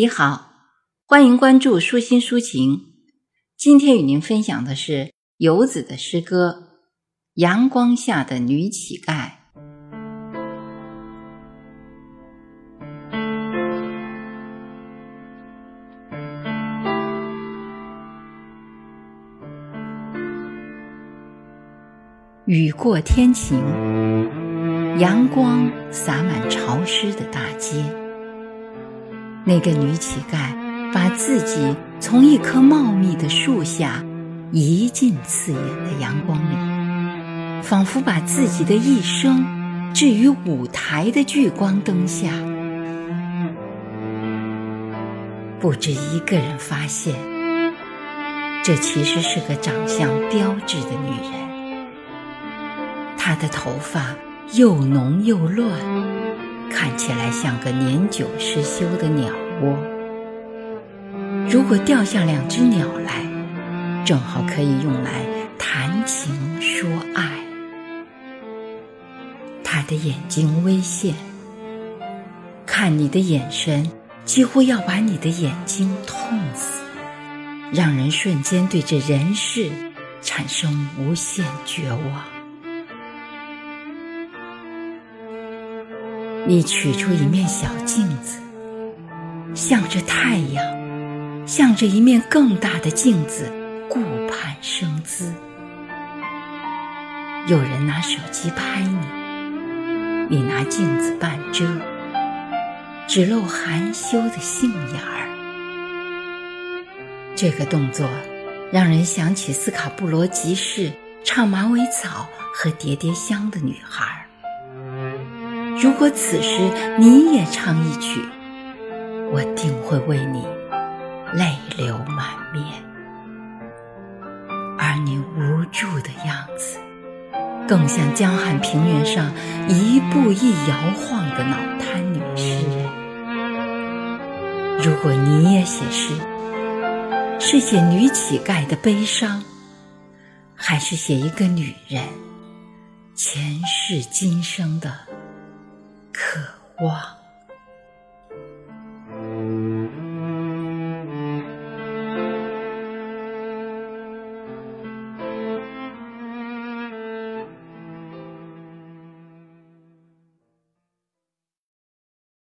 你好，欢迎关注舒心抒情。今天与您分享的是游子的诗歌《阳光下的女乞丐》。雨过天晴，阳光洒满潮湿的大街。那个女乞丐把自己从一棵茂密的树下移进刺眼的阳光里，仿佛把自己的一生置于舞台的聚光灯下。不止一个人发现，这其实是个长相标致的女人。她的头发又浓又乱。看起来像个年久失修的鸟窝。如果掉下两只鸟来，正好可以用来谈情说爱。他的眼睛微现，看你的眼神几乎要把你的眼睛痛死，让人瞬间对这人世产生无限绝望。你取出一面小镜子，向着太阳，向着一面更大的镜子顾盼生姿。有人拿手机拍你，你拿镜子半遮，只露含羞的杏眼儿。这个动作让人想起斯卡布罗集市唱马尾草和叠叠香的女孩儿。如果此时你也唱一曲，我定会为你泪流满面。而你无助的样子，更像江汉平原上一步一摇晃的脑瘫女诗人。如果你也写诗，是写女乞丐的悲伤，还是写一个女人前世今生的？渴望。